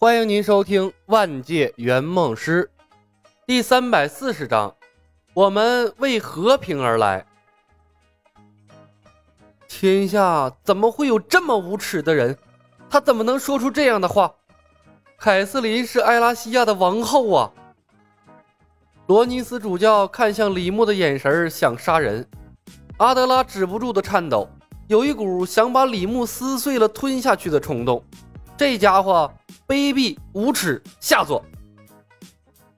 欢迎您收听《万界圆梦师》第三百四十章。我们为和平而来。天下怎么会有这么无耻的人？他怎么能说出这样的话？凯瑟琳是埃拉西亚的王后啊！罗尼斯主教看向李牧的眼神想杀人。阿德拉止不住的颤抖，有一股想把李牧撕碎了吞下去的冲动。这家伙。卑鄙无耻下作！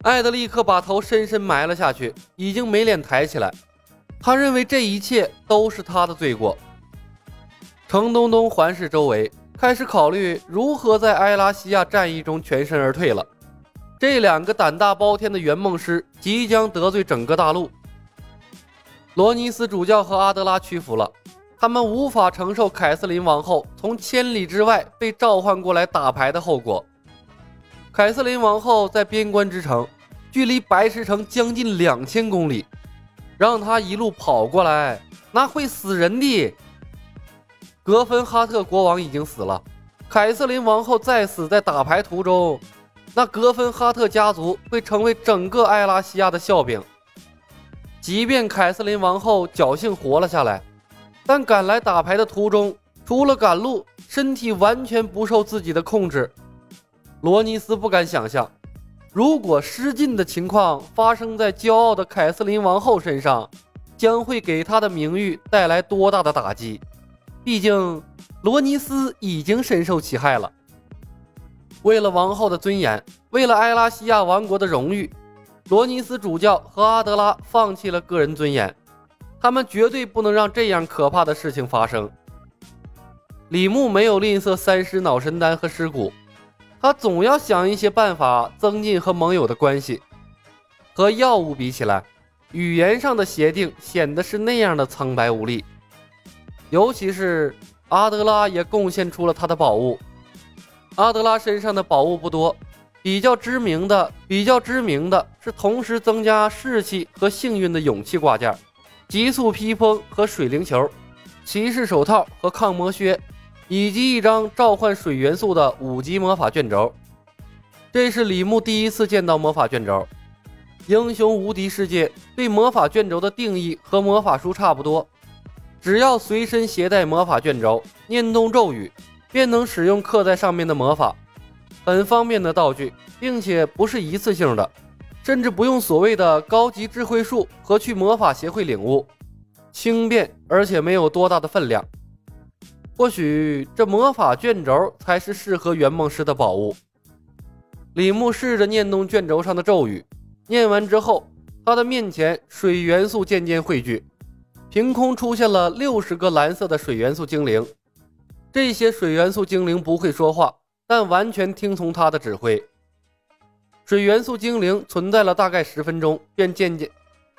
艾德立刻把头深深埋了下去，已经没脸抬起来。他认为这一切都是他的罪过。程东东环视周围，开始考虑如何在埃拉西亚战役中全身而退了。这两个胆大包天的圆梦师即将得罪整个大陆。罗尼斯主教和阿德拉屈服了。他们无法承受凯瑟琳王后从千里之外被召唤过来打牌的后果。凯瑟琳王后在边关之城，距离白石城将近两千公里，让她一路跑过来，那会死人的。格芬哈特国王已经死了，凯瑟琳王后再死在打牌途中，那格芬哈特家族会成为整个艾拉西亚的笑柄。即便凯瑟琳王后侥幸活了下来。但赶来打牌的途中，除了赶路，身体完全不受自己的控制。罗尼斯不敢想象，如果失禁的情况发生在骄傲的凯瑟琳王后身上，将会给她的名誉带来多大的打击。毕竟，罗尼斯已经深受其害了。为了王后的尊严，为了埃拉西亚王国的荣誉，罗尼斯主教和阿德拉放弃了个人尊严。他们绝对不能让这样可怕的事情发生。李牧没有吝啬三尸脑神丹和尸骨，他总要想一些办法增进和盟友的关系。和药物比起来，语言上的协定显得是那样的苍白无力。尤其是阿德拉也贡献出了他的宝物。阿德拉身上的宝物不多，比较知名的、比较知名的是同时增加士气和幸运的勇气挂件。急速披风和水灵球，骑士手套和抗魔靴，以及一张召唤水元素的五级魔法卷轴。这是李牧第一次见到魔法卷轴。英雄无敌世界对魔法卷轴的定义和魔法书差不多，只要随身携带魔法卷轴，念动咒语，便能使用刻在上面的魔法，很方便的道具，并且不是一次性的。甚至不用所谓的高级智慧树和去魔法协会领悟，轻便而且没有多大的分量。或许这魔法卷轴才是适合圆梦师的宝物。李牧试着念动卷轴上的咒语，念完之后，他的面前水元素渐渐汇聚，凭空出现了六十个蓝色的水元素精灵。这些水元素精灵不会说话，但完全听从他的指挥。水元素精灵存在了大概十分钟，便渐渐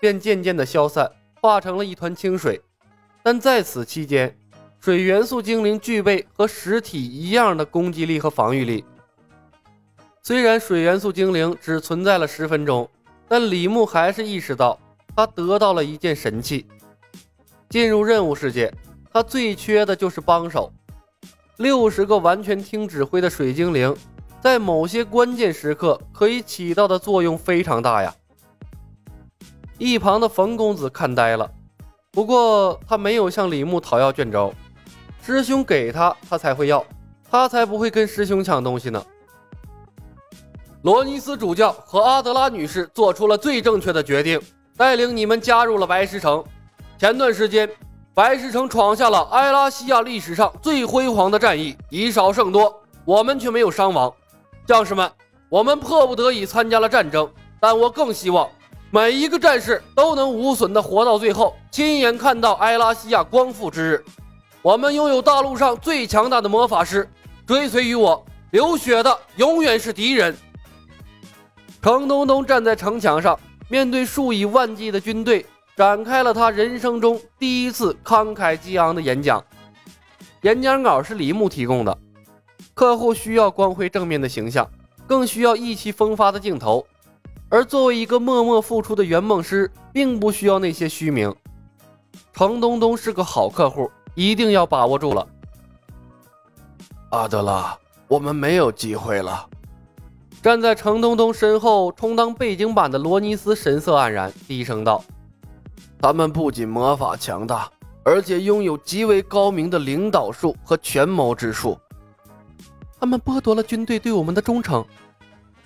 便渐渐的消散，化成了一团清水。但在此期间，水元素精灵具备和实体一样的攻击力和防御力。虽然水元素精灵只存在了十分钟，但李牧还是意识到他得到了一件神器。进入任务世界，他最缺的就是帮手。六十个完全听指挥的水精灵。在某些关键时刻，可以起到的作用非常大呀。一旁的冯公子看呆了，不过他没有向李牧讨要卷轴，师兄给他，他才会要，他才不会跟师兄抢东西呢。罗尼斯主教和阿德拉女士做出了最正确的决定，带领你们加入了白石城。前段时间，白石城闯下了埃拉西亚历史上最辉煌的战役，以少胜多，我们却没有伤亡。将士们，我们迫不得已参加了战争，但我更希望每一个战士都能无损的活到最后，亲眼看到埃拉西亚光复之日。我们拥有大陆上最强大的魔法师，追随于我流血的永远是敌人。程东东站在城墙上，面对数以万计的军队，展开了他人生中第一次慷慨激昂的演讲。演讲稿是李牧提供的。客户需要光辉正面的形象，更需要意气风发的镜头。而作为一个默默付出的圆梦师，并不需要那些虚名。程东东是个好客户，一定要把握住了。阿德拉，我们没有机会了，站在程东东身后充当背景板的罗尼斯神色黯然，低声道：“他们不仅魔法强大，而且拥有极为高明的领导术和权谋之术。他们剥夺了军队对我们的忠诚。”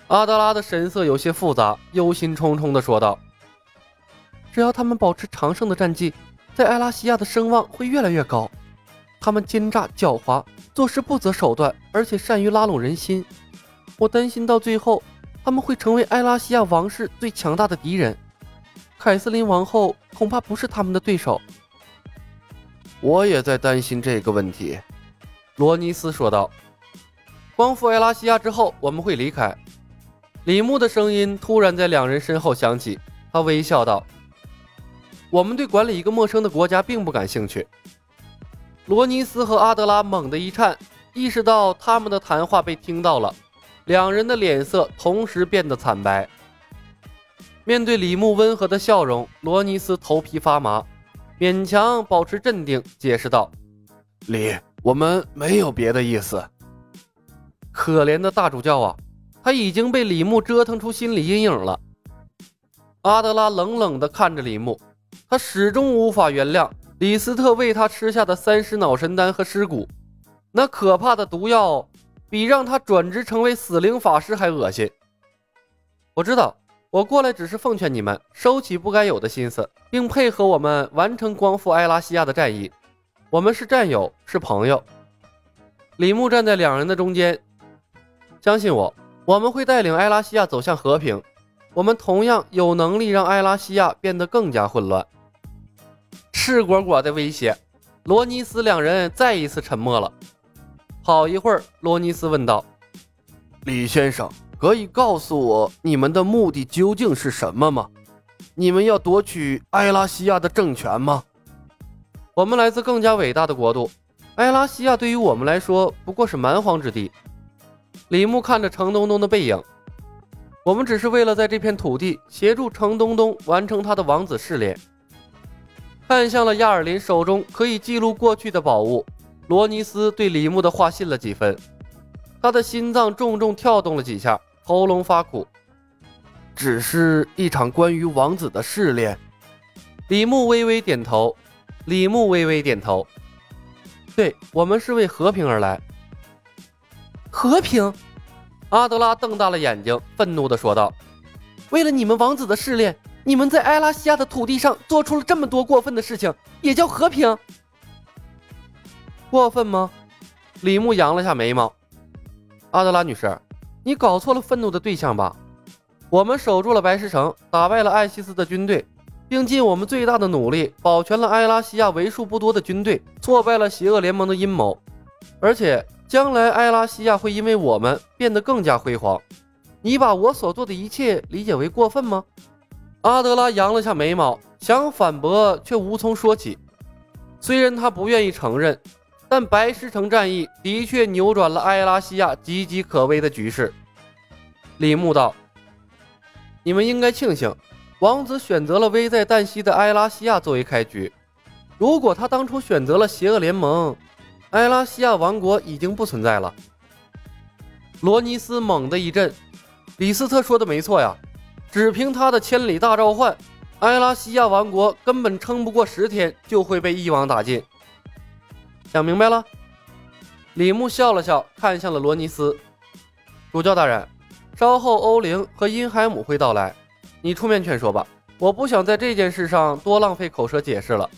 阿德拉的神色有些复杂，忧心忡忡地说道：“只要他们保持长胜的战绩，在埃拉西亚的声望会越来越高。他们奸诈狡猾，做事不择手段，而且善于拉拢人心。”我担心到最后，他们会成为埃拉西亚王室最强大的敌人。凯瑟琳王后恐怕不是他们的对手。我也在担心这个问题，罗尼斯说道。光复埃拉西亚之后，我们会离开。李牧的声音突然在两人身后响起，他微笑道：“我们对管理一个陌生的国家并不感兴趣。”罗尼斯和阿德拉猛地一颤，意识到他们的谈话被听到了。两人的脸色同时变得惨白。面对李牧温和的笑容，罗尼斯头皮发麻，勉强保持镇定，解释道：“李，我们没有别的意思。”可怜的大主教啊，他已经被李牧折腾出心理阴影了。阿德拉冷冷地看着李牧，他始终无法原谅李斯特为他吃下的三尸脑神丹和尸骨，那可怕的毒药。比让他转职成为死灵法师还恶心。我知道，我过来只是奉劝你们收起不该有的心思，并配合我们完成光复埃拉西亚的战役。我们是战友，是朋友。李牧站在两人的中间，相信我，我们会带领埃拉西亚走向和平。我们同样有能力让埃拉西亚变得更加混乱。赤果果的威胁，罗尼斯两人再一次沉默了。好一会儿，罗尼斯问道：“李先生，可以告诉我你们的目的究竟是什么吗？你们要夺取埃拉西亚的政权吗？我们来自更加伟大的国度，埃拉西亚对于我们来说不过是蛮荒之地。”李牧看着程东东的背影：“我们只是为了在这片土地协助程东东完成他的王子试炼。”看向了亚尔林手中可以记录过去的宝物。罗尼斯对李牧的话信了几分，他的心脏重重跳动了几下，喉咙发苦。只是一场关于王子的试炼。李牧微微点头。李牧微微点头。对我们是为和平而来。和平？阿德拉瞪大了眼睛，愤怒地说道：“为了你们王子的试炼，你们在埃拉西亚的土地上做出了这么多过分的事情，也叫和平？”过分吗？李牧扬了下眉毛。阿德拉女士，你搞错了愤怒的对象吧？我们守住了白石城，打败了艾希斯的军队，并尽我们最大的努力保全了埃拉西亚为数不多的军队，挫败了邪恶联盟的阴谋。而且，将来埃拉西亚会因为我们变得更加辉煌。你把我所做的一切理解为过分吗？阿德拉扬了下眉毛，想反驳却无从说起。虽然他不愿意承认。但白石城战役的确扭转了埃拉西亚岌岌可危的局势。李牧道：“你们应该庆幸，王子选择了危在旦夕的埃拉西亚作为开局。如果他当初选择了邪恶联盟，埃拉西亚王国已经不存在了。”罗尼斯猛地一震：“李斯特说的没错呀，只凭他的千里大召唤，埃拉西亚王国根本撑不过十天就会被一网打尽。”想明白了，李牧笑了笑，看向了罗尼斯主教大人。稍后欧灵和因海姆会到来，你出面劝说吧。我不想在这件事上多浪费口舌解释了。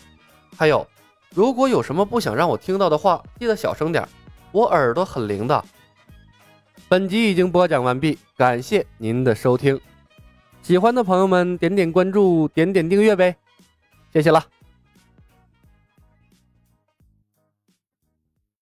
还有，如果有什么不想让我听到的话，记得小声点，我耳朵很灵的。本集已经播讲完毕，感谢您的收听。喜欢的朋友们点点关注，点点订阅呗，谢谢了。